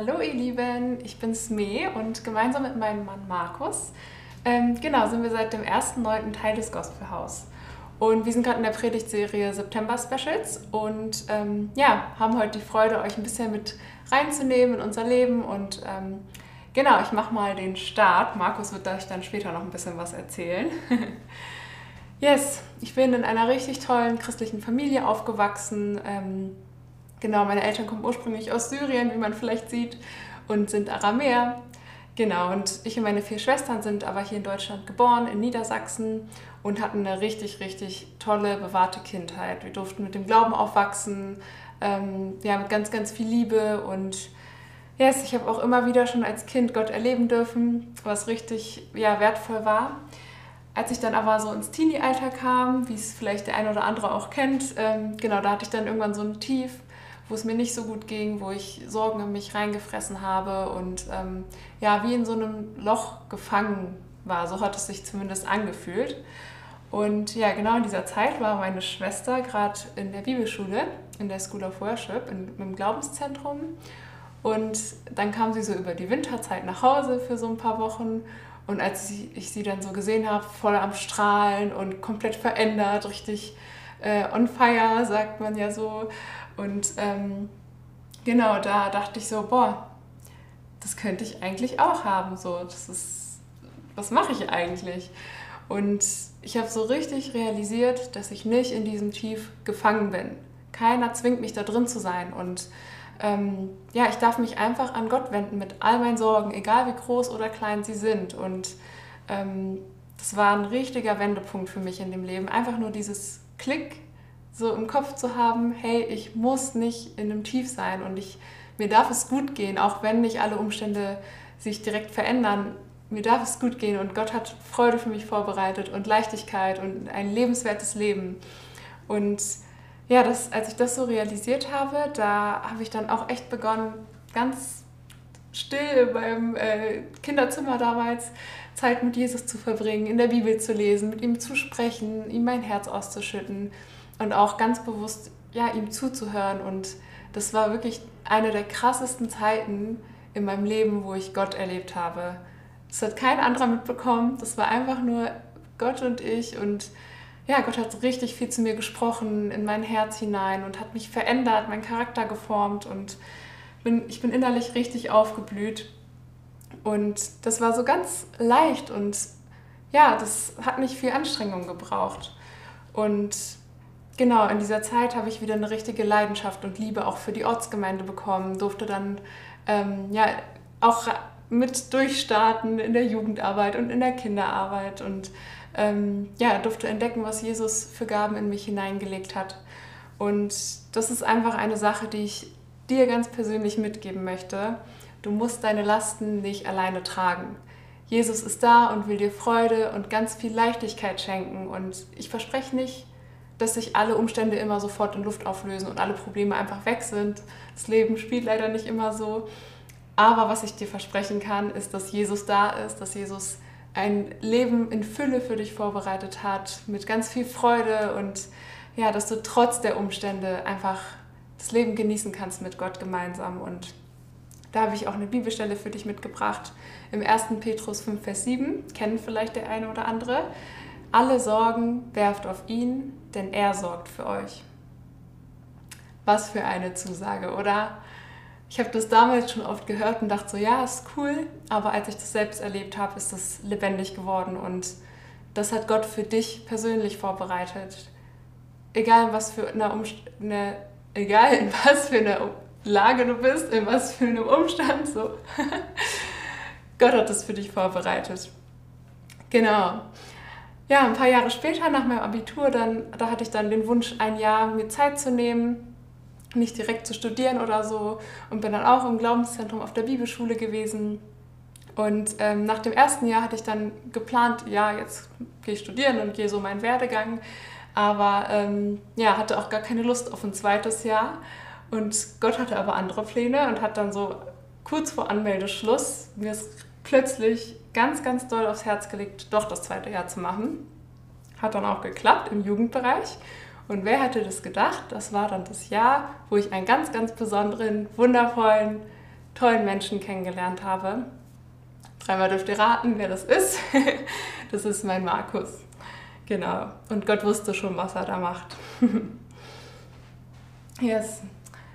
Hallo ihr Lieben, ich bin Sme und gemeinsam mit meinem Mann Markus, ähm, genau, sind wir seit dem ersten neunten Teil des Gospelhaus. Und wir sind gerade in der Predigtserie September Specials und ähm, ja, haben heute die Freude, euch ein bisschen mit reinzunehmen in unser Leben. Und ähm, genau, ich mache mal den Start. Markus wird euch dann später noch ein bisschen was erzählen. yes, ich bin in einer richtig tollen christlichen Familie aufgewachsen. Genau, meine Eltern kommen ursprünglich aus Syrien, wie man vielleicht sieht, und sind Aramäer. Genau, und ich und meine vier Schwestern sind aber hier in Deutschland geboren, in Niedersachsen und hatten eine richtig, richtig tolle, bewahrte Kindheit. Wir durften mit dem Glauben aufwachsen, ähm, ja, mit ganz, ganz viel Liebe und yes, ich habe auch immer wieder schon als Kind Gott erleben dürfen, was richtig ja, wertvoll war. Als ich dann aber so ins Teenie-Alter kam, wie es vielleicht der eine oder andere auch kennt, ähm, genau, da hatte ich dann irgendwann so ein Tief wo es mir nicht so gut ging, wo ich Sorgen in mich reingefressen habe und ähm, ja, wie in so einem Loch gefangen war. So hat es sich zumindest angefühlt. Und ja, genau in dieser Zeit war meine Schwester gerade in der Bibelschule, in der School of Worship, in, im Glaubenszentrum. Und dann kam sie so über die Winterzeit nach Hause für so ein paar Wochen. Und als ich sie dann so gesehen habe, voll am Strahlen und komplett verändert, richtig äh, on fire, sagt man ja so, und ähm, genau, da dachte ich so, boah, das könnte ich eigentlich auch haben. So, das ist, was mache ich eigentlich? Und ich habe so richtig realisiert, dass ich nicht in diesem Tief gefangen bin. Keiner zwingt mich da drin zu sein. Und ähm, ja, ich darf mich einfach an Gott wenden mit all meinen Sorgen, egal wie groß oder klein sie sind. Und ähm, das war ein richtiger Wendepunkt für mich in dem Leben. Einfach nur dieses Klick so im Kopf zu haben, hey, ich muss nicht in einem Tief sein und ich, mir darf es gut gehen, auch wenn nicht alle Umstände sich direkt verändern. Mir darf es gut gehen und Gott hat Freude für mich vorbereitet und Leichtigkeit und ein lebenswertes Leben. Und ja, das, als ich das so realisiert habe, da habe ich dann auch echt begonnen, ganz still beim äh, Kinderzimmer damals Zeit mit Jesus zu verbringen, in der Bibel zu lesen, mit ihm zu sprechen, ihm mein Herz auszuschütten und auch ganz bewusst ja, ihm zuzuhören. Und das war wirklich eine der krassesten Zeiten in meinem Leben, wo ich Gott erlebt habe. Das hat kein anderer mitbekommen. Das war einfach nur Gott und ich. Und ja, Gott hat richtig viel zu mir gesprochen, in mein Herz hinein und hat mich verändert, meinen Charakter geformt. Und bin, ich bin innerlich richtig aufgeblüht. Und das war so ganz leicht und ja, das hat nicht viel Anstrengung gebraucht. Und genau, in dieser Zeit habe ich wieder eine richtige Leidenschaft und Liebe auch für die Ortsgemeinde bekommen, durfte dann ähm, ja auch mit durchstarten in der Jugendarbeit und in der Kinderarbeit und ähm, ja, durfte entdecken, was Jesus für Gaben in mich hineingelegt hat. Und das ist einfach eine Sache, die ich dir ganz persönlich mitgeben möchte. Du musst deine Lasten nicht alleine tragen. Jesus ist da und will dir Freude und ganz viel Leichtigkeit schenken. Und ich verspreche nicht, dass sich alle Umstände immer sofort in Luft auflösen und alle Probleme einfach weg sind. Das Leben spielt leider nicht immer so. Aber was ich dir versprechen kann, ist, dass Jesus da ist, dass Jesus ein Leben in Fülle für dich vorbereitet hat, mit ganz viel Freude und ja, dass du trotz der Umstände einfach das Leben genießen kannst mit Gott gemeinsam. Und da habe ich auch eine Bibelstelle für dich mitgebracht. Im 1. Petrus 5, Vers 7, kennen vielleicht der eine oder andere. Alle Sorgen werft auf ihn, denn er sorgt für euch. Was für eine Zusage, oder? Ich habe das damals schon oft gehört und dachte so, ja, ist cool, aber als ich das selbst erlebt habe, ist das lebendig geworden und das hat Gott für dich persönlich vorbereitet. Egal in was für eine, Umst eine egal in was für eine Lage du bist, in was für einem Umstand, so. Gott hat das für dich vorbereitet. Genau ja, ein paar Jahre später, nach meinem Abitur, dann, da hatte ich dann den Wunsch, ein Jahr mir Zeit zu nehmen, nicht direkt zu studieren oder so und bin dann auch im Glaubenszentrum auf der Bibelschule gewesen. Und ähm, nach dem ersten Jahr hatte ich dann geplant, ja, jetzt gehe ich studieren und gehe so meinen Werdegang. Aber ähm, ja, hatte auch gar keine Lust auf ein zweites Jahr. Und Gott hatte aber andere Pläne und hat dann so kurz vor Anmeldeschluss mir plötzlich ganz, ganz doll aufs Herz gelegt, doch das zweite Jahr zu machen. Hat dann auch geklappt im Jugendbereich. Und wer hätte das gedacht? Das war dann das Jahr, wo ich einen ganz, ganz besonderen, wundervollen, tollen Menschen kennengelernt habe. Dreimal dürft ihr raten, wer das ist. das ist mein Markus. Genau. Und Gott wusste schon, was er da macht. yes.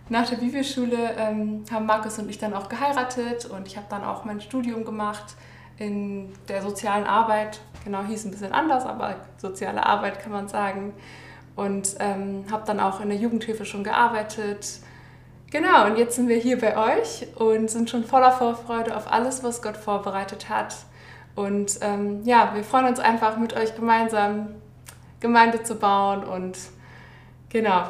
Nach der Bibelschule ähm, haben Markus und ich dann auch geheiratet und ich habe dann auch mein Studium gemacht in der sozialen Arbeit. Genau, hieß ein bisschen anders, aber soziale Arbeit kann man sagen. Und ähm, habe dann auch in der Jugendhilfe schon gearbeitet. Genau, und jetzt sind wir hier bei euch und sind schon voller Vorfreude auf alles, was Gott vorbereitet hat. Und ähm, ja, wir freuen uns einfach mit euch gemeinsam Gemeinde zu bauen und genau,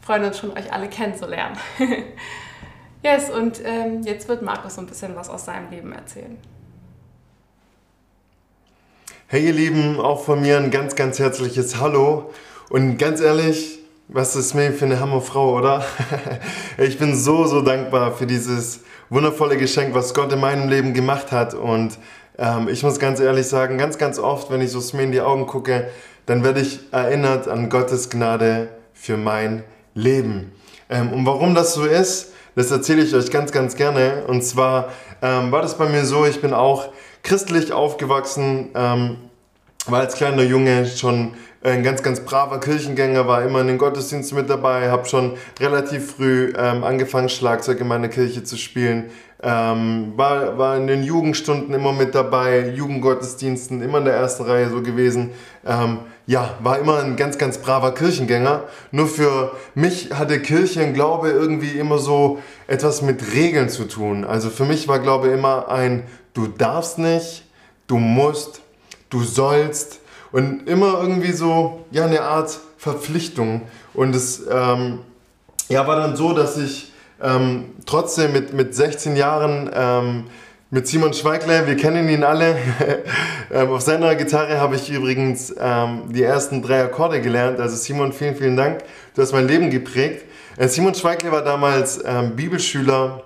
freuen uns schon, euch alle kennenzulernen. yes, und ähm, jetzt wird Markus so ein bisschen was aus seinem Leben erzählen. Hey ihr Lieben, auch von mir ein ganz, ganz herzliches Hallo. Und ganz ehrlich, was ist mir für eine Hammerfrau, oder? ich bin so, so dankbar für dieses wundervolle Geschenk, was Gott in meinem Leben gemacht hat. Und ähm, ich muss ganz ehrlich sagen, ganz, ganz oft, wenn ich so Smee in die Augen gucke, dann werde ich erinnert an Gottes Gnade für mein Leben. Ähm, und warum das so ist, das erzähle ich euch ganz, ganz gerne. Und zwar ähm, war das bei mir so, ich bin auch christlich aufgewachsen, ähm, war als kleiner Junge schon ein ganz, ganz braver Kirchengänger, war immer in den Gottesdiensten mit dabei, habe schon relativ früh ähm, angefangen, Schlagzeug in meiner Kirche zu spielen, ähm, war, war in den Jugendstunden immer mit dabei, Jugendgottesdiensten, immer in der ersten Reihe so gewesen. Ähm, ja, war immer ein ganz, ganz braver Kirchengänger. Nur für mich hatte Kirche und Glaube irgendwie immer so etwas mit Regeln zu tun. Also für mich war Glaube immer ein, du darfst nicht, du musst, du sollst und immer irgendwie so, ja, eine Art Verpflichtung. Und es ähm, ja, war dann so, dass ich ähm, trotzdem mit, mit 16 Jahren ähm, mit Simon Schweigler, wir kennen ihn alle. Ähm, auf seiner Gitarre habe ich übrigens ähm, die ersten drei Akkorde gelernt. Also Simon, vielen, vielen Dank. Du hast mein Leben geprägt. Äh, Simon Schweigler war damals ähm, Bibelschüler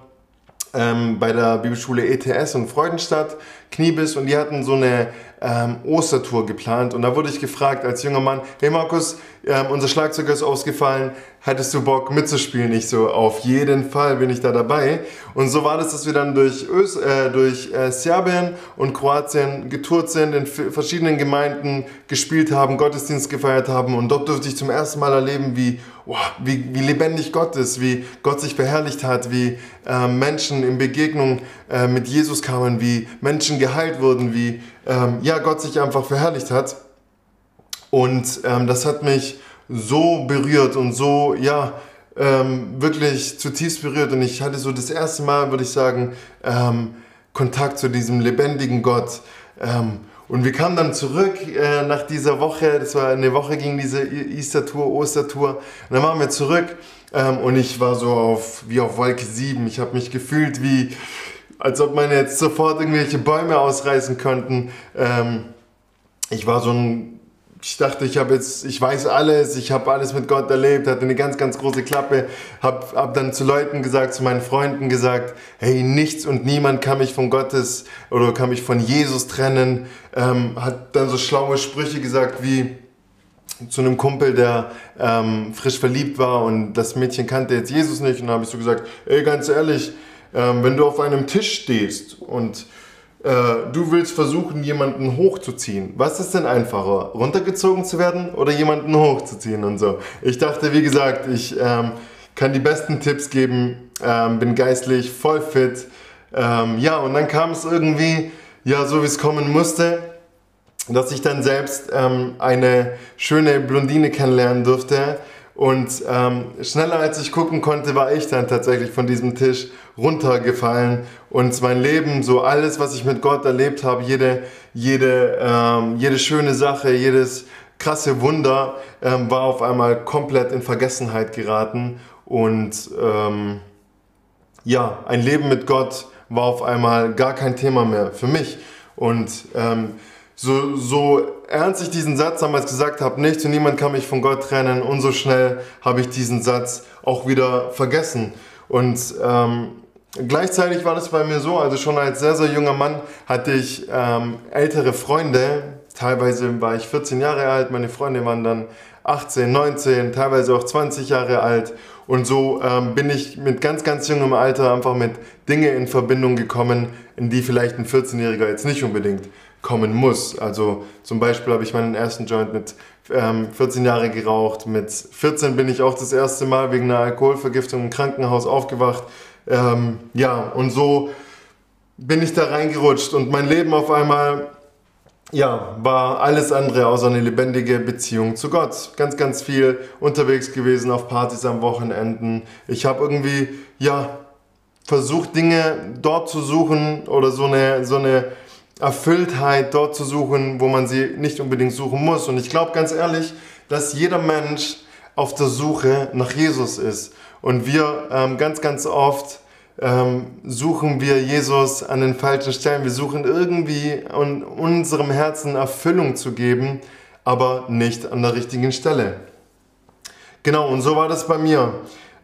ähm, bei der Bibelschule ETS in Freudenstadt, Kniebiss, und die hatten so eine ähm, Ostertour geplant. Und da wurde ich gefragt als junger Mann, hey Markus, ähm, unser Schlagzeuger ist ausgefallen, hättest du Bock mitzuspielen? Ich so, auf jeden Fall bin ich da dabei. Und so war das, dass wir dann durch, Ös äh, durch äh, Serbien und Kroatien getourt sind, in verschiedenen Gemeinden gespielt haben, Gottesdienst gefeiert haben. Und dort durfte ich zum ersten Mal erleben, wie, oh, wie, wie lebendig Gott ist, wie Gott sich verherrlicht hat, wie äh, Menschen in Begegnung äh, mit Jesus kamen, wie Menschen geheilt wurden, wie ähm, ja, Gott sich einfach verherrlicht hat. Und ähm, das hat mich so berührt und so, ja, ähm, wirklich zutiefst berührt. Und ich hatte so das erste Mal, würde ich sagen, ähm, Kontakt zu diesem lebendigen Gott. Ähm, und wir kamen dann zurück äh, nach dieser Woche, das war eine Woche gegen diese Easter-Tour, Ostertour. Und dann waren wir zurück ähm, und ich war so auf, wie auf Wolke 7. Ich habe mich gefühlt wie, als ob man jetzt sofort irgendwelche Bäume ausreißen könnten. Ähm, ich war so ein ich dachte, ich habe jetzt, ich weiß alles, ich habe alles mit Gott erlebt, hatte eine ganz, ganz große Klappe, habe hab dann zu Leuten gesagt, zu meinen Freunden gesagt, hey, nichts und niemand kann mich von Gottes oder kann mich von Jesus trennen. Ähm, hat dann so schlaue Sprüche gesagt wie zu einem Kumpel, der ähm, frisch verliebt war und das Mädchen kannte jetzt Jesus nicht und dann habe ich so gesagt, ey, ganz ehrlich, ähm, wenn du auf einem Tisch stehst und du willst versuchen, jemanden hochzuziehen. Was ist denn einfacher, runtergezogen zu werden oder jemanden hochzuziehen und so? Ich dachte, wie gesagt, ich ähm, kann die besten Tipps geben, ähm, bin geistlich voll fit. Ähm, ja, und dann kam es irgendwie, ja, so wie es kommen musste, dass ich dann selbst ähm, eine schöne Blondine kennenlernen durfte und ähm, schneller als ich gucken konnte, war ich dann tatsächlich von diesem Tisch runtergefallen. Und mein Leben, so alles, was ich mit Gott erlebt habe, jede, jede, ähm, jede schöne Sache, jedes krasse Wunder, ähm, war auf einmal komplett in Vergessenheit geraten. Und ähm, ja, ein Leben mit Gott war auf einmal gar kein Thema mehr für mich. Und ähm, so, so ernst ich diesen Satz damals gesagt habe, nichts und niemand kann mich von Gott trennen, und so schnell habe ich diesen Satz auch wieder vergessen. Und ähm, gleichzeitig war das bei mir so, also schon als sehr, sehr junger Mann hatte ich ähm, ältere Freunde, teilweise war ich 14 Jahre alt, meine Freunde waren dann 18, 19, teilweise auch 20 Jahre alt. Und so ähm, bin ich mit ganz, ganz jungem Alter einfach mit Dingen in Verbindung gekommen, in die vielleicht ein 14-Jähriger jetzt nicht unbedingt kommen muss. Also zum Beispiel habe ich meinen ersten Joint mit ähm, 14 Jahre geraucht. Mit 14 bin ich auch das erste Mal wegen einer Alkoholvergiftung im Krankenhaus aufgewacht. Ähm, ja, und so bin ich da reingerutscht und mein Leben auf einmal ja, war alles andere außer eine lebendige Beziehung zu Gott. Ganz, ganz viel unterwegs gewesen auf Partys am Wochenenden. Ich habe irgendwie, ja, versucht, Dinge dort zu suchen oder so eine, so eine Erfülltheit dort zu suchen, wo man sie nicht unbedingt suchen muss. Und ich glaube ganz ehrlich, dass jeder Mensch auf der Suche nach Jesus ist. Und wir ähm, ganz, ganz oft ähm, suchen wir Jesus an den falschen Stellen. Wir suchen irgendwie in unserem Herzen Erfüllung zu geben, aber nicht an der richtigen Stelle. Genau, und so war das bei mir.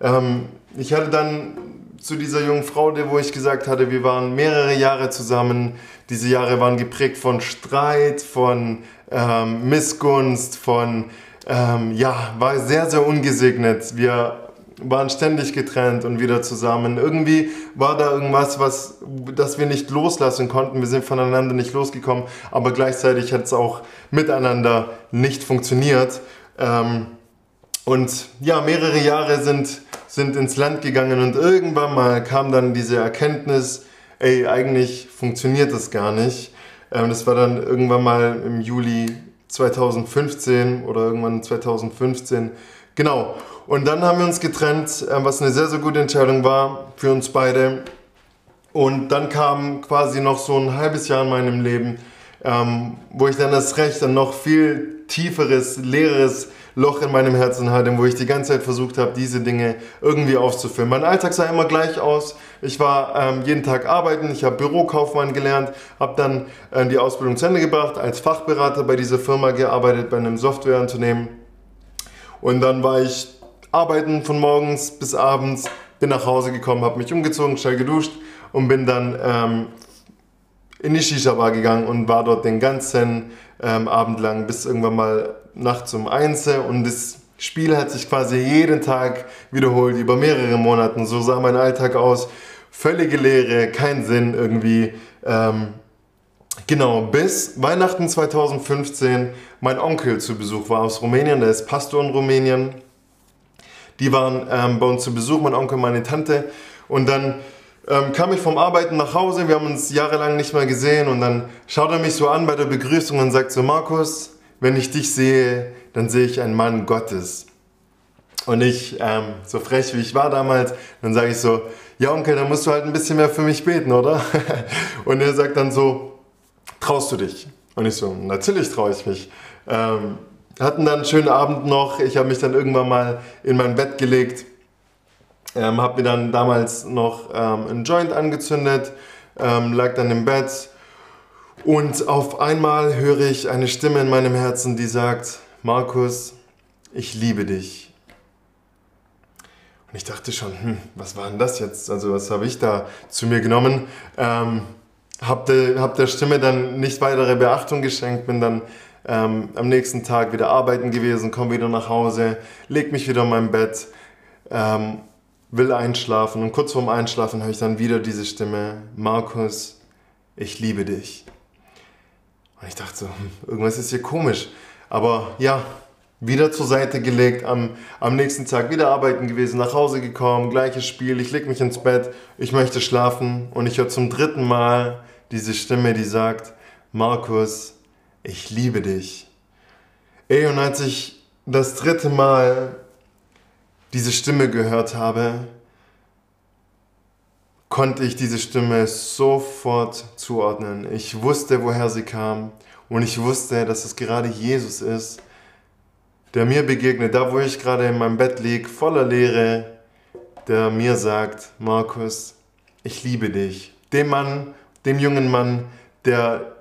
Ähm, ich hatte dann zu dieser jungen Frau, wo ich gesagt hatte, wir waren mehrere Jahre zusammen. Diese Jahre waren geprägt von Streit, von ähm, Missgunst, von, ähm, ja, war sehr, sehr ungesegnet. Wir waren ständig getrennt und wieder zusammen. Irgendwie war da irgendwas, was, das wir nicht loslassen konnten. Wir sind voneinander nicht losgekommen, aber gleichzeitig hat es auch miteinander nicht funktioniert. Ähm, und ja, mehrere Jahre sind, sind ins Land gegangen und irgendwann mal kam dann diese Erkenntnis, ey, eigentlich funktioniert das gar nicht. Ähm, das war dann irgendwann mal im Juli 2015 oder irgendwann 2015. Genau. Und dann haben wir uns getrennt, äh, was eine sehr, sehr gute Entscheidung war für uns beide. Und dann kam quasi noch so ein halbes Jahr in meinem Leben, ähm, wo ich dann das Recht dann noch viel tieferes, leeres Loch in meinem Herzen hatte, wo ich die ganze Zeit versucht habe, diese Dinge irgendwie aufzufüllen. Mein Alltag sah immer gleich aus. Ich war ähm, jeden Tag arbeiten, ich habe Bürokaufmann gelernt, habe dann äh, die Ausbildung zu Ende gebracht, als Fachberater bei dieser Firma gearbeitet, bei einem Softwareunternehmen. Und dann war ich arbeiten von morgens bis abends, bin nach Hause gekommen, habe mich umgezogen, schnell geduscht und bin dann ähm, in die Shisha-Bar gegangen und war dort den ganzen ähm, Abend lang bis irgendwann mal nachts um eins und das Spiel hat sich quasi jeden Tag wiederholt, über mehrere Monate. So sah mein Alltag aus. Völlige Leere, kein Sinn irgendwie. Ähm, genau, bis Weihnachten 2015 mein Onkel zu Besuch war aus Rumänien, der ist Pastor in Rumänien. Die waren ähm, bei uns zu Besuch, mein Onkel, meine Tante. Und dann ähm, kam ich vom Arbeiten nach Hause, wir haben uns jahrelang nicht mehr gesehen und dann schaut er mich so an bei der Begrüßung und sagt so, Markus, wenn ich dich sehe, dann sehe ich einen Mann Gottes. Und ich, ähm, so frech wie ich war damals, dann sage ich so, ja Onkel, dann musst du halt ein bisschen mehr für mich beten, oder? und er sagt dann so, traust du dich? Und ich so, natürlich traue ich mich. Ähm, hatten dann einen schönen Abend noch. Ich habe mich dann irgendwann mal in mein Bett gelegt ähm, habe mir dann damals noch ähm, einen Joint angezündet, ähm, lag dann im Bett und auf einmal höre ich eine Stimme in meinem Herzen, die sagt, Markus, ich liebe dich. Und ich dachte schon, hm, was war denn das jetzt? Also was habe ich da zu mir genommen? Ähm, hab, de, hab der Stimme dann nicht weitere Beachtung geschenkt, bin dann ähm, am nächsten Tag wieder arbeiten gewesen, komme wieder nach Hause, leg mich wieder in mein Bett ähm, will einschlafen und kurz vorm Einschlafen höre ich dann wieder diese Stimme, Markus, ich liebe dich. Und ich dachte so, hm, irgendwas ist hier komisch. Aber ja, wieder zur Seite gelegt, am, am nächsten Tag wieder arbeiten gewesen, nach Hause gekommen, gleiches Spiel, ich leg mich ins Bett, ich möchte schlafen und ich höre zum dritten Mal diese Stimme, die sagt, Markus, ich liebe dich. Ey, und als ich das dritte Mal diese Stimme gehört habe, konnte ich diese Stimme sofort zuordnen. Ich wusste, woher sie kam und ich wusste, dass es gerade Jesus ist, der mir begegnet, da wo ich gerade in meinem Bett liege, voller Leere, der mir sagt, Markus, ich liebe dich. Dem Mann, dem jungen Mann, der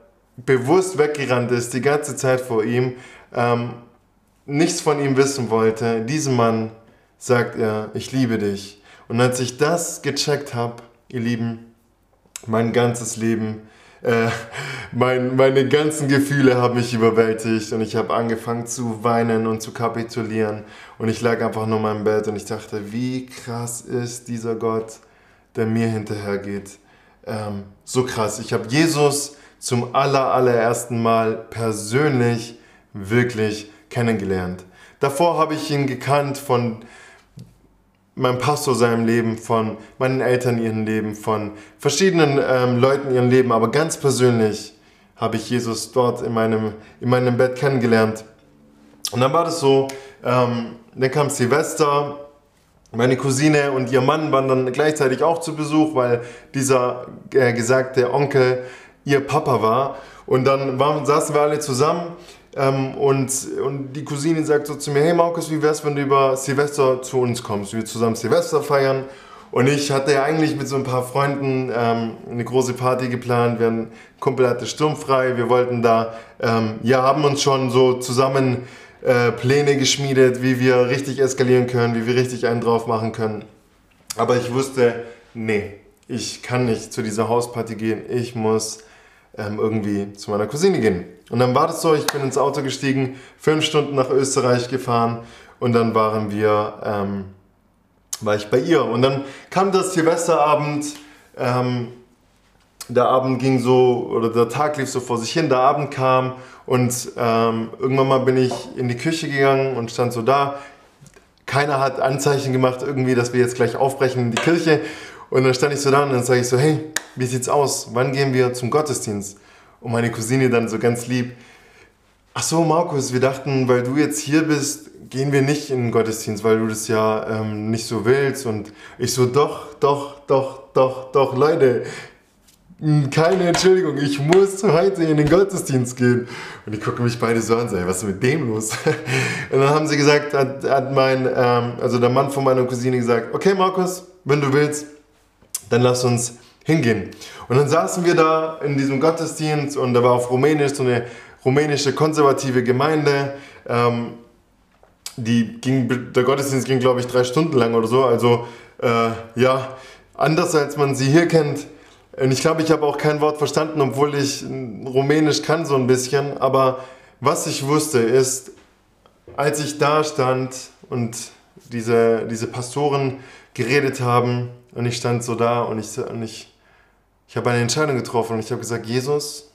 bewusst weggerannt ist, die ganze Zeit vor ihm, ähm, nichts von ihm wissen wollte, diesem Mann sagt er, ich liebe dich. Und als ich das gecheckt habe, ihr Lieben, mein ganzes Leben Äh, mein, meine ganzen Gefühle haben mich überwältigt und ich habe angefangen zu weinen und zu kapitulieren. Und ich lag einfach nur in meinem Bett und ich dachte, wie krass ist dieser Gott, der mir hinterhergeht. Ähm, so krass. Ich habe Jesus zum aller, allerersten Mal persönlich wirklich kennengelernt. Davor habe ich ihn gekannt von meinem Pastor seinem Leben, von meinen Eltern ihrem Leben, von verschiedenen ähm, Leuten ihrem Leben, aber ganz persönlich habe ich Jesus dort in meinem, in meinem Bett kennengelernt. Und dann war das so, ähm, dann kam Silvester, meine Cousine und ihr Mann waren dann gleichzeitig auch zu Besuch, weil dieser äh, gesagte Onkel ihr Papa war. Und dann waren, saßen wir alle zusammen ähm, und, und die Cousine sagt so zu mir, hey Markus, wie wär's, wenn du über Silvester zu uns kommst? Wir zusammen Silvester feiern. Und ich hatte ja eigentlich mit so ein paar Freunden ähm, eine große Party geplant. Wir hatten Kumpel hatte sturmfrei. Wir wollten da, ähm, ja, haben uns schon so zusammen äh, Pläne geschmiedet, wie wir richtig eskalieren können, wie wir richtig einen drauf machen können. Aber ich wusste, nee, ich kann nicht zu dieser Hausparty gehen. Ich muss ähm, irgendwie zu meiner Cousine gehen. Und dann war das so, ich bin ins Auto gestiegen, fünf Stunden nach Österreich gefahren und dann waren wir, ähm, war ich bei ihr. Und dann kam das Silvesterabend, ähm, der Abend ging so, oder der Tag lief so vor sich hin, der Abend kam und ähm, irgendwann mal bin ich in die Küche gegangen und stand so da. Keiner hat Anzeichen gemacht, irgendwie, dass wir jetzt gleich aufbrechen in die Kirche. Und dann stand ich so da und dann sage ich so, hey, wie sieht's aus? Wann gehen wir zum Gottesdienst? Und meine Cousine dann so ganz lieb, ach so Markus, wir dachten, weil du jetzt hier bist, gehen wir nicht in den Gottesdienst, weil du das ja ähm, nicht so willst. Und ich so, doch, doch, doch, doch, doch, Leute, keine Entschuldigung, ich muss heute in den Gottesdienst gehen. Und ich gucke mich beide so an, sage, was ist mit dem los? Und dann haben sie gesagt, hat, hat mein, ähm, also der Mann von meiner Cousine gesagt, okay Markus, wenn du willst, dann lass uns hingehen. Und dann saßen wir da in diesem Gottesdienst und da war auf Rumänisch so eine rumänische konservative Gemeinde. Ähm, die ging, der Gottesdienst ging, glaube ich, drei Stunden lang oder so. Also äh, ja, anders als man sie hier kennt. Und ich glaube, ich habe auch kein Wort verstanden, obwohl ich Rumänisch kann so ein bisschen. Aber was ich wusste ist, als ich da stand und diese, diese Pastoren geredet haben und ich stand so da und ich, und ich ich habe eine Entscheidung getroffen und ich habe gesagt, Jesus,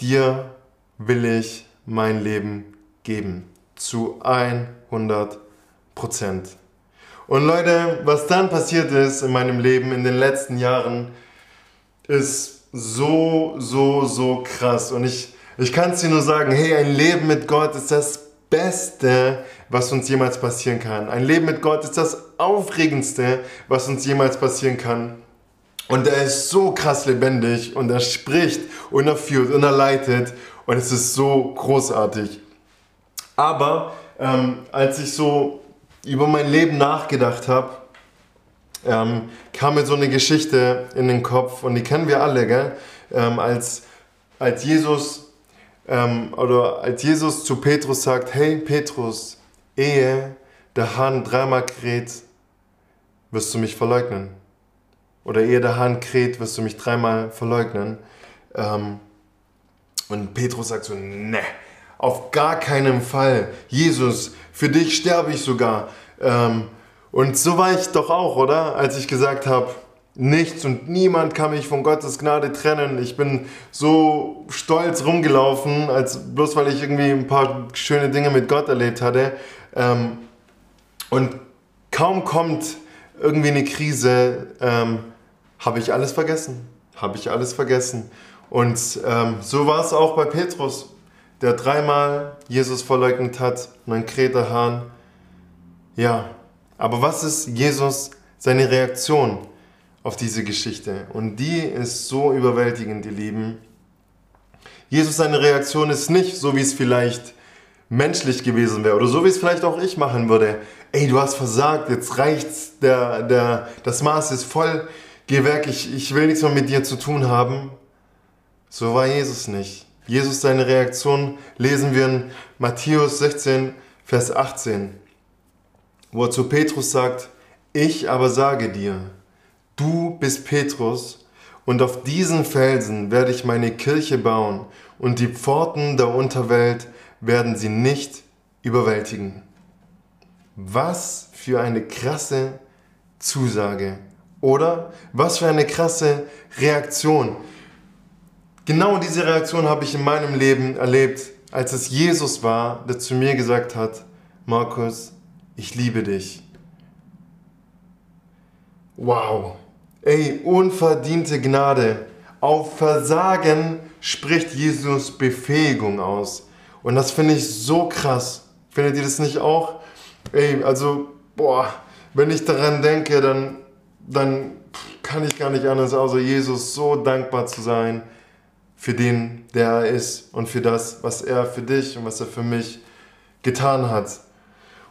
dir will ich mein Leben geben. Zu 100 Prozent. Und Leute, was dann passiert ist in meinem Leben in den letzten Jahren, ist so, so, so krass. Und ich, ich kann es dir nur sagen, hey, ein Leben mit Gott ist das Beste, was uns jemals passieren kann. Ein Leben mit Gott ist das Aufregendste, was uns jemals passieren kann. Und er ist so krass lebendig und er spricht und er führt und er leitet und es ist so großartig. Aber ähm, als ich so über mein Leben nachgedacht habe, ähm, kam mir so eine Geschichte in den Kopf und die kennen wir alle, gell? Ähm, als, als Jesus ähm, oder als Jesus zu Petrus sagt, hey Petrus, ehe der Hahn dreimal kräht, wirst du mich verleugnen oder ehe der Hahn kräht, wirst du mich dreimal verleugnen. Ähm, und Petrus sagt so, ne, auf gar keinen Fall. Jesus, für dich sterbe ich sogar. Ähm, und so war ich doch auch, oder? Als ich gesagt habe, nichts und niemand kann mich von Gottes Gnade trennen. Ich bin so stolz rumgelaufen, als bloß weil ich irgendwie ein paar schöne Dinge mit Gott erlebt hatte. Ähm, und kaum kommt irgendwie eine Krise, ähm, habe ich alles vergessen. Habe ich alles vergessen. Und ähm, so war es auch bei Petrus, der dreimal Jesus verleugnet hat und ein Kreterhahn. Ja, aber was ist Jesus, seine Reaktion auf diese Geschichte? Und die ist so überwältigend, ihr Lieben. Jesus, seine Reaktion ist nicht so, wie es vielleicht menschlich gewesen wäre oder so, wie es vielleicht auch ich machen würde. Ey, du hast versagt, jetzt reicht's, der, der, das Maß ist voll geh weg, ich, ich will nichts mehr mit dir zu tun haben. So war Jesus nicht. Jesus, seine Reaktion lesen wir in Matthäus 16, Vers 18, wo er zu Petrus sagt, ich aber sage dir, du bist Petrus und auf diesen Felsen werde ich meine Kirche bauen und die Pforten der Unterwelt werden sie nicht überwältigen. Was für eine krasse Zusage. Oder was für eine krasse Reaktion. Genau diese Reaktion habe ich in meinem Leben erlebt, als es Jesus war, der zu mir gesagt hat, Markus, ich liebe dich. Wow. Ey, unverdiente Gnade. Auf Versagen spricht Jesus Befähigung aus. Und das finde ich so krass. Findet ihr das nicht auch? Ey, also, boah, wenn ich daran denke, dann, dann kann ich gar nicht anders, außer Jesus so dankbar zu sein für den, der er ist und für das, was er für dich und was er für mich getan hat.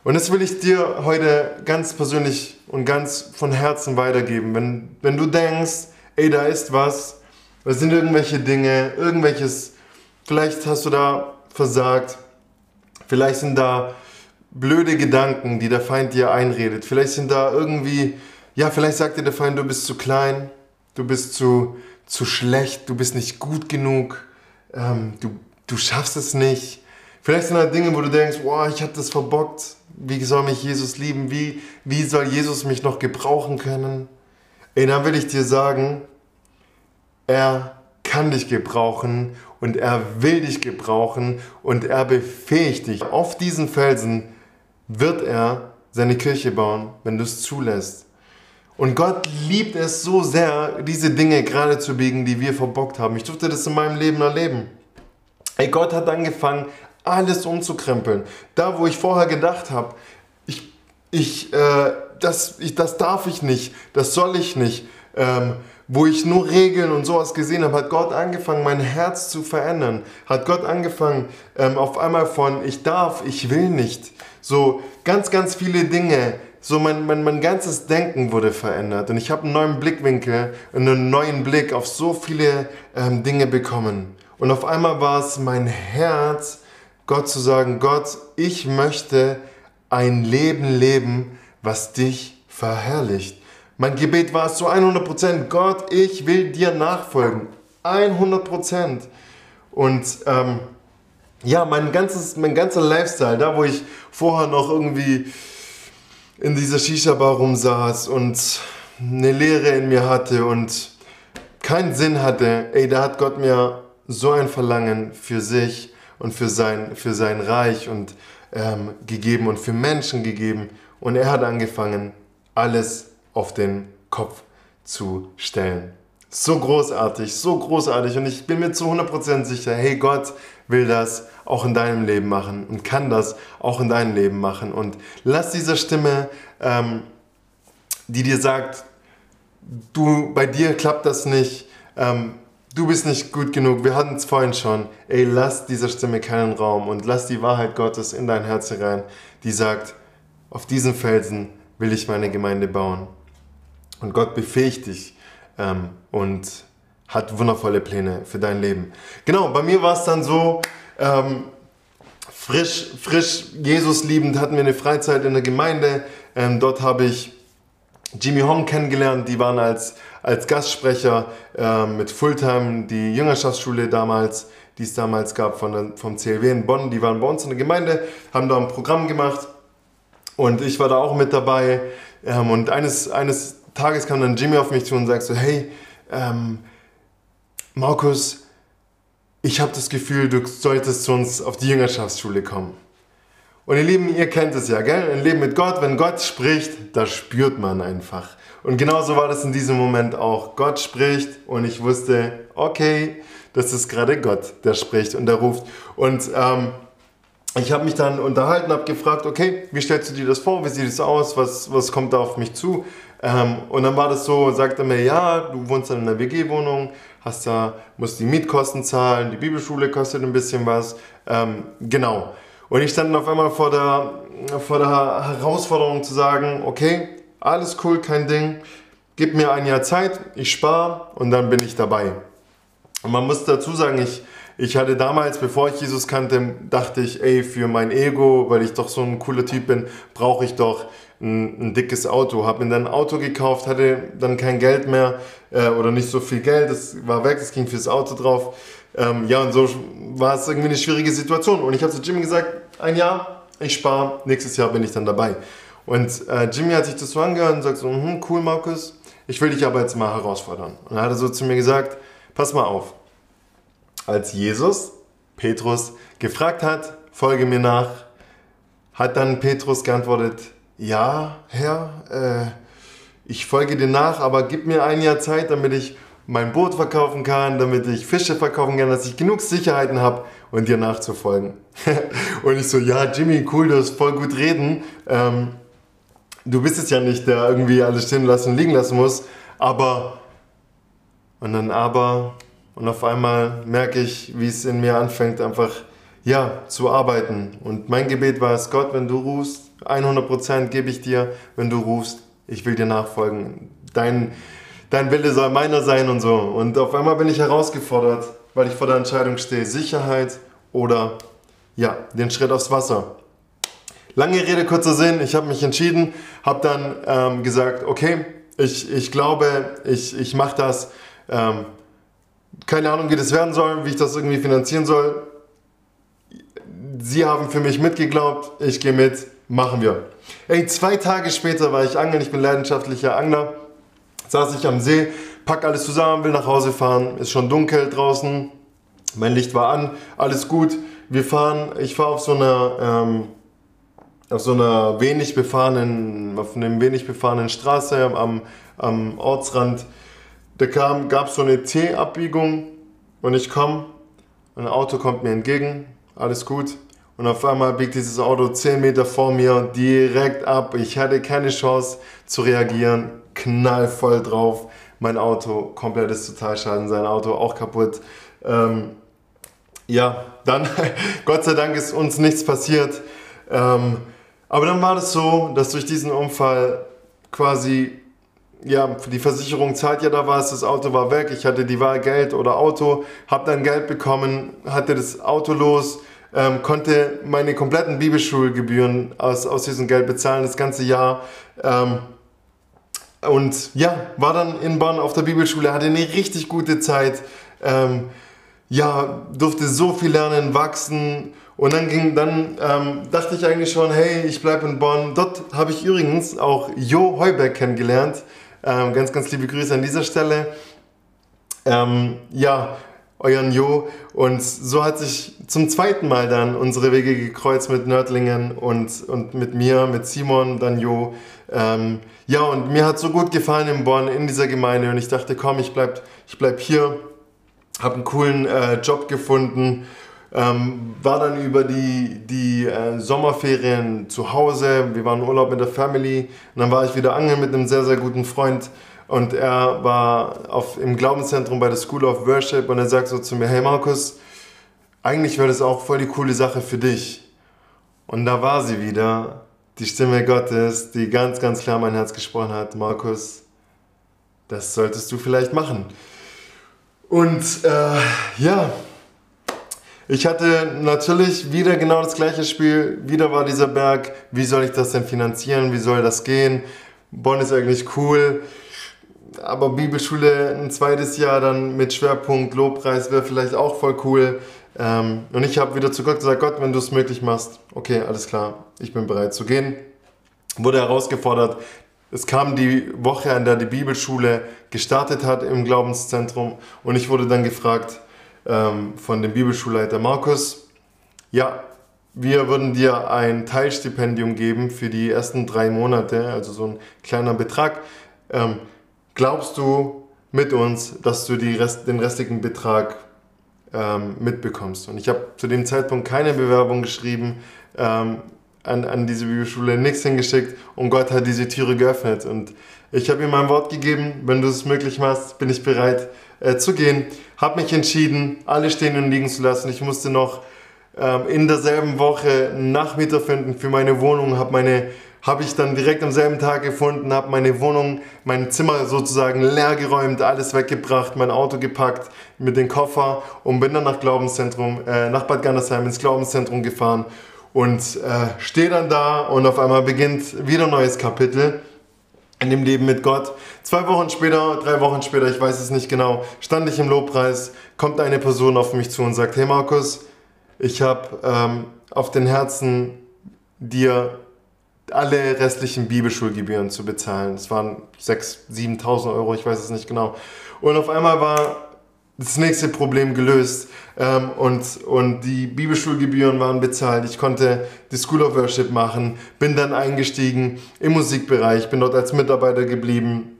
Und das will ich dir heute ganz persönlich und ganz von Herzen weitergeben. Wenn, wenn du denkst, ey, da ist was, da sind irgendwelche Dinge, irgendwelches, vielleicht hast du da versagt, vielleicht sind da blöde Gedanken, die der Feind dir einredet, vielleicht sind da irgendwie, ja, vielleicht sagt dir der Feind, du bist zu klein, du bist zu, zu schlecht, du bist nicht gut genug, ähm, du, du schaffst es nicht. Vielleicht sind da Dinge, wo du denkst, boah, ich habe das verbockt, wie soll mich Jesus lieben, wie, wie soll Jesus mich noch gebrauchen können? Ey, dann will ich dir sagen, er kann dich gebrauchen und er will dich gebrauchen und er befähigt dich. Auf diesen Felsen wird er seine Kirche bauen, wenn du es zulässt. Und Gott liebt es so sehr, diese Dinge gerade zu biegen, die wir verbockt haben. Ich durfte das in meinem Leben erleben. Ey, Gott hat angefangen, alles umzukrempeln. Da, wo ich vorher gedacht habe, ich, ich, äh, das, ich, das darf ich nicht, das soll ich nicht, ähm, wo ich nur Regeln und sowas gesehen habe, hat Gott angefangen, mein Herz zu verändern. Hat Gott angefangen, ähm, auf einmal von ich darf, ich will nicht. So ganz, ganz viele Dinge so mein, mein, mein ganzes Denken wurde verändert und ich habe einen neuen Blickwinkel, einen neuen Blick auf so viele ähm, Dinge bekommen. Und auf einmal war es mein Herz, Gott zu sagen, Gott, ich möchte ein Leben leben, was dich verherrlicht. Mein Gebet war es zu 100%, Gott, ich will dir nachfolgen. 100%. Und ähm, ja, mein, ganzes, mein ganzer Lifestyle, da wo ich vorher noch irgendwie in dieser Shisha-Bar rumsaß und eine Leere in mir hatte und keinen Sinn hatte, ey, da hat Gott mir so ein Verlangen für sich und für sein, für sein Reich und ähm, gegeben und für Menschen gegeben. Und er hat angefangen, alles auf den Kopf zu stellen. So großartig, so großartig. Und ich bin mir zu 100% sicher, hey, Gott will das auch in deinem Leben machen und kann das auch in deinem Leben machen. Und lass diese Stimme, ähm, die dir sagt, du, bei dir klappt das nicht, ähm, du bist nicht gut genug, wir hatten es vorhin schon, ey, lass dieser Stimme keinen Raum und lass die Wahrheit Gottes in dein Herz herein, die sagt, auf diesen Felsen will ich meine Gemeinde bauen. Und Gott befähigt dich ähm, und hat wundervolle Pläne für dein Leben. Genau, bei mir war es dann so, ähm, frisch, frisch Jesus liebend hatten wir eine Freizeit in der Gemeinde. Ähm, dort habe ich Jimmy Hong kennengelernt, die waren als, als Gastsprecher äh, mit Fulltime, die Jüngerschaftsschule damals, die es damals gab von der, vom CLW in Bonn, die waren bei uns in der Gemeinde, haben da ein Programm gemacht und ich war da auch mit dabei. Ähm, und eines, eines Tages kam dann Jimmy auf mich zu und sagte so, hey, ähm, Markus, ich habe das Gefühl, du solltest zu uns auf die Jüngerschaftsschule kommen. Und ihr Lieben, ihr kennt es ja, gell? Ein Leben mit Gott, wenn Gott spricht, das spürt man einfach. Und genauso war das in diesem Moment auch. Gott spricht und ich wusste, okay, das ist gerade Gott, der spricht und der ruft. Und ähm, ich habe mich dann unterhalten, habe gefragt, okay, wie stellst du dir das vor? Wie sieht es aus? Was, was kommt da auf mich zu? Ähm, und dann war das so, sagte mir, ja, du wohnst dann in einer WG-Wohnung, hast da, musst die Mietkosten zahlen, die Bibelschule kostet ein bisschen was. Ähm, genau. Und ich stand dann auf einmal vor der, vor der Herausforderung zu sagen, okay, alles cool, kein Ding, gib mir ein Jahr Zeit, ich spare und dann bin ich dabei. Und man muss dazu sagen, ich, ich hatte damals, bevor ich Jesus kannte, dachte ich, ey, für mein Ego, weil ich doch so ein cooler Typ bin, brauche ich doch ein, ein dickes Auto. Habe mir dann ein Auto gekauft, hatte dann kein Geld mehr äh, oder nicht so viel Geld. Das war weg, das ging fürs Auto drauf. Ähm, ja, und so war es irgendwie eine schwierige Situation. Und ich habe zu Jimmy gesagt, ein Jahr, ich spare, nächstes Jahr bin ich dann dabei. Und äh, Jimmy hat sich das so angehört und sagt so, hm, cool Markus, ich will dich aber jetzt mal herausfordern. Und dann hat er so zu mir gesagt, pass mal auf, als Jesus Petrus gefragt hat, folge mir nach, hat dann Petrus geantwortet, ja, Herr, äh, ich folge dir nach, aber gib mir ein Jahr Zeit, damit ich mein Boot verkaufen kann, damit ich Fische verkaufen kann, dass ich genug Sicherheiten habe und dir nachzufolgen. und ich so, ja, Jimmy, cool, du hast voll gut reden. Ähm, du bist es ja nicht, der irgendwie alles stehen lassen und liegen lassen muss, aber und dann aber und auf einmal merke ich, wie es in mir anfängt, einfach ja, zu arbeiten. Und mein Gebet war es, Gott, wenn du rufst, 100% gebe ich dir, wenn du rufst, ich will dir nachfolgen. Dein, dein Wille soll meiner sein und so. Und auf einmal bin ich herausgefordert, weil ich vor der Entscheidung stehe, Sicherheit oder ja, den Schritt aufs Wasser. Lange Rede, kurzer Sinn, ich habe mich entschieden, habe dann ähm, gesagt, okay, ich, ich glaube, ich, ich mache das. Ähm, keine Ahnung, wie das werden soll, wie ich das irgendwie finanzieren soll. Sie haben für mich mitgeglaubt, ich gehe mit, machen wir. Ey, zwei Tage später war ich angeln, ich bin leidenschaftlicher Angler, saß ich am See, pack alles zusammen, will nach Hause fahren, ist schon dunkel draußen, mein Licht war an, alles gut. Wir fahren, ich fahre auf so einer ähm, auf so einer wenig befahrenen, auf einer wenig befahrenen Straße am, am Ortsrand. Da gab es so eine T-Abbiegung und ich komme ein Auto kommt mir entgegen, alles gut. Und auf einmal biegt dieses Auto 10 Meter vor mir direkt ab. Ich hatte keine Chance zu reagieren, knallvoll drauf. Mein Auto, komplettes Totalschaden, sein Auto auch kaputt. Ähm, ja, dann, Gott sei Dank ist uns nichts passiert. Ähm, aber dann war das so, dass durch diesen Unfall quasi, ja, die Versicherung zahlt ja da was, das Auto war weg, ich hatte die Wahl Geld oder Auto, habe dann Geld bekommen, hatte das Auto los, ähm, konnte meine kompletten Bibelschulgebühren aus, aus diesem Geld bezahlen, das ganze Jahr. Ähm, und ja, war dann in Bonn auf der Bibelschule, hatte eine richtig gute Zeit. Ähm, ja, durfte so viel lernen, wachsen und dann ging, dann ähm, dachte ich eigentlich schon, hey, ich bleibe in Bonn. Dort habe ich übrigens auch Jo Heuberg kennengelernt. Ähm, ganz, ganz liebe Grüße an dieser Stelle. Ähm, ja, euren Jo. Und so hat sich zum zweiten Mal dann unsere Wege gekreuzt mit Nördlingen und, und mit mir, mit Simon, dann Jo. Ähm, ja, und mir hat so gut gefallen in Bonn, in dieser Gemeinde. Und ich dachte, komm, ich bleib, ich bleib hier, habe einen coolen äh, Job gefunden ähm, war dann über die, die äh, Sommerferien zu Hause. Wir waren Urlaub mit der Family. Und dann war ich wieder angeln mit einem sehr, sehr guten Freund. Und er war auf, im Glaubenszentrum bei der School of Worship und er sagt so zu mir, hey Markus, eigentlich wäre das auch voll die coole Sache für dich. Und da war sie wieder, die Stimme Gottes, die ganz, ganz klar mein Herz gesprochen hat, Markus, das solltest du vielleicht machen. Und äh, ja, ich hatte natürlich wieder genau das gleiche Spiel. Wieder war dieser Berg. Wie soll ich das denn finanzieren? Wie soll das gehen? Bonn ist eigentlich cool. Aber Bibelschule ein zweites Jahr dann mit Schwerpunkt Lobpreis wäre vielleicht auch voll cool. Ähm, und ich habe wieder zu Gott gesagt, Gott, wenn du es möglich machst, okay, alles klar, ich bin bereit zu gehen. Wurde herausgefordert. Es kam die Woche, an der die Bibelschule gestartet hat im Glaubenszentrum und ich wurde dann gefragt, ähm, von dem Bibelschulleiter Markus. Ja, wir würden dir ein Teilstipendium geben für die ersten drei Monate, also so ein kleiner Betrag. Ähm, glaubst du mit uns, dass du Rest, den restlichen Betrag ähm, mitbekommst? Und ich habe zu dem Zeitpunkt keine Bewerbung geschrieben ähm, an, an diese Bibelschule, nichts hingeschickt und Gott hat diese Türe geöffnet. Und ich habe ihm mein Wort gegeben, wenn du es möglich machst, bin ich bereit äh, zu gehen. Habe mich entschieden, alle stehen und liegen zu lassen. Ich musste noch ähm, in derselben Woche einen Nachmieter finden für meine Wohnung, habe meine habe ich dann direkt am selben Tag gefunden, habe meine Wohnung, mein Zimmer sozusagen leer geräumt, alles weggebracht, mein Auto gepackt mit dem Koffer und bin dann nach Glaubenszentrum, äh, nach Bad Gandersheim ins Glaubenszentrum gefahren und äh, stehe dann da und auf einmal beginnt wieder ein neues Kapitel in dem Leben mit Gott. Zwei Wochen später, drei Wochen später, ich weiß es nicht genau, stand ich im Lobpreis, kommt eine Person auf mich zu und sagt, hey Markus, ich habe ähm, auf den Herzen, dir alle restlichen Bibelschulgebühren zu bezahlen. Es waren 6.000, 7.000 Euro, ich weiß es nicht genau. Und auf einmal war das nächste Problem gelöst ähm, und, und die Bibelschulgebühren waren bezahlt. Ich konnte die School of Worship machen, bin dann eingestiegen im Musikbereich, bin dort als Mitarbeiter geblieben,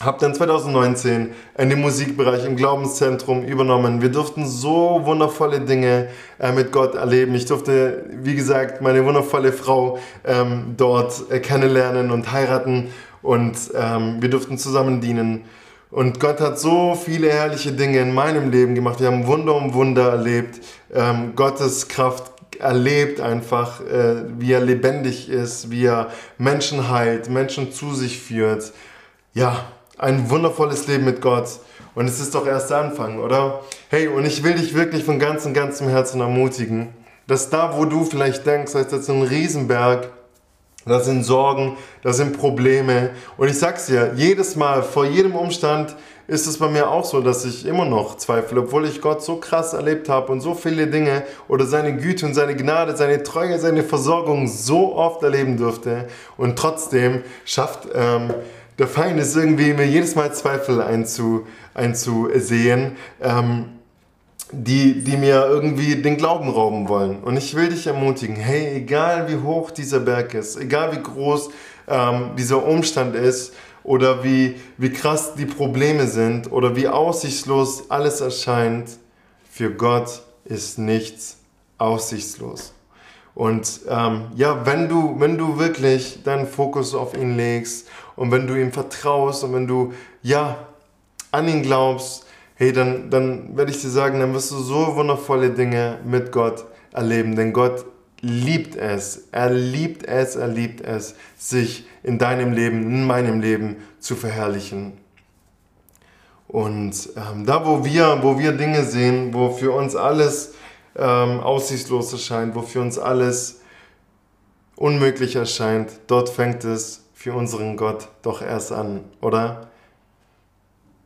habe dann 2019 in den Musikbereich im Glaubenszentrum übernommen. Wir durften so wundervolle Dinge äh, mit Gott erleben. Ich durfte, wie gesagt, meine wundervolle Frau ähm, dort äh, kennenlernen und heiraten und ähm, wir durften zusammen dienen. Und Gott hat so viele herrliche Dinge in meinem Leben gemacht. Wir haben Wunder um Wunder erlebt. Ähm, Gottes Kraft erlebt einfach, äh, wie er lebendig ist, wie er Menschen heilt, Menschen zu sich führt. Ja, ein wundervolles Leben mit Gott. Und es ist doch erst der Anfang, oder? Hey, und ich will dich wirklich von ganzem, ganzem Herzen ermutigen, dass da, wo du vielleicht denkst, das ist ein Riesenberg, das sind Sorgen, das sind Probleme. Und ich sag's dir, jedes Mal, vor jedem Umstand ist es bei mir auch so, dass ich immer noch zweifle, obwohl ich Gott so krass erlebt habe und so viele Dinge oder seine Güte und seine Gnade, seine Treue, seine Versorgung so oft erleben durfte. Und trotzdem schafft ähm, der Feind es irgendwie, mir jedes Mal Zweifel einzu, einzusehen. Ähm, die, die mir irgendwie den Glauben rauben wollen. Und ich will dich ermutigen, hey, egal wie hoch dieser Berg ist, egal wie groß ähm, dieser Umstand ist oder wie, wie krass die Probleme sind oder wie aussichtslos alles erscheint, für Gott ist nichts aussichtslos. Und ähm, ja, wenn du, wenn du wirklich deinen Fokus auf ihn legst und wenn du ihm vertraust und wenn du ja an ihn glaubst, hey, dann, dann werde ich dir sagen, dann wirst du so wundervolle Dinge mit Gott erleben, denn Gott liebt es, er liebt es, er liebt es, sich in deinem Leben, in meinem Leben zu verherrlichen. Und ähm, da, wo wir, wo wir Dinge sehen, wo für uns alles ähm, aussichtslos erscheint, wo für uns alles unmöglich erscheint, dort fängt es für unseren Gott doch erst an, oder?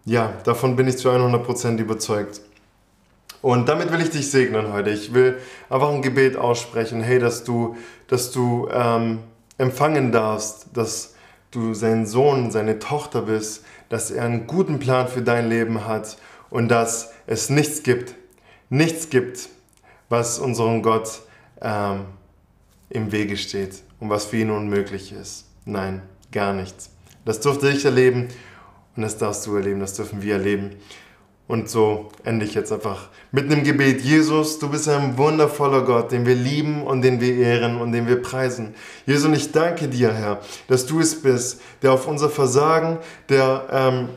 Ja, davon bin ich zu 100% überzeugt. Und damit will ich dich segnen heute. Ich will einfach ein Gebet aussprechen, hey, dass du, dass du ähm, empfangen darfst, dass du sein Sohn, seine Tochter bist, dass er einen guten Plan für dein Leben hat und dass es nichts gibt, nichts gibt, was unserem Gott ähm, im Wege steht und was für ihn unmöglich ist. Nein, gar nichts. Das durfte ich erleben und das darfst du erleben, das dürfen wir erleben. Und so ende ich jetzt einfach mit einem Gebet. Jesus, du bist ein wundervoller Gott, den wir lieben und den wir ehren und den wir preisen. Jesus, und ich danke dir, Herr, dass du es bist, der auf unser Versagen, der ähm,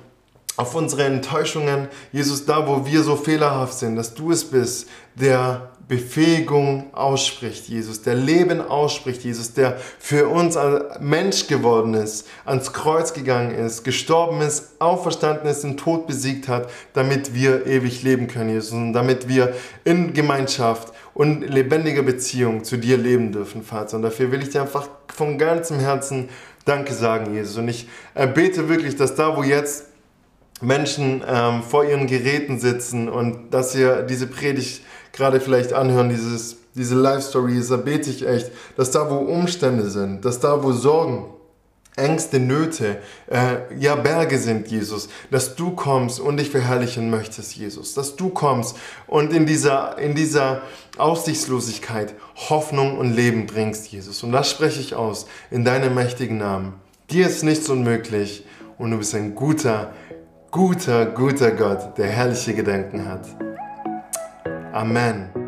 auf unsere Enttäuschungen, Jesus, da wo wir so fehlerhaft sind, dass du es bist, der Befähigung ausspricht, Jesus, der Leben ausspricht, Jesus, der für uns Mensch geworden ist, ans Kreuz gegangen ist, gestorben ist, auferstanden ist, den Tod besiegt hat, damit wir ewig leben können, Jesus, und damit wir in Gemeinschaft und lebendiger Beziehung zu dir leben dürfen, Vater. Und dafür will ich dir einfach von ganzem Herzen Danke sagen, Jesus. Und ich bete wirklich, dass da, wo jetzt Menschen ähm, vor ihren Geräten sitzen und dass ihr diese Predigt gerade vielleicht anhören, dieses, diese Life-Story, da bete ich echt, dass da, wo Umstände sind, dass da, wo Sorgen, Ängste, Nöte, äh, ja Berge sind, Jesus, dass du kommst und dich verherrlichen möchtest, Jesus, dass du kommst und in dieser, in dieser Aussichtslosigkeit Hoffnung und Leben bringst, Jesus. Und das spreche ich aus in deinem mächtigen Namen. Dir ist nichts unmöglich und du bist ein guter, guter, guter Gott, der herrliche Gedanken hat. Amen.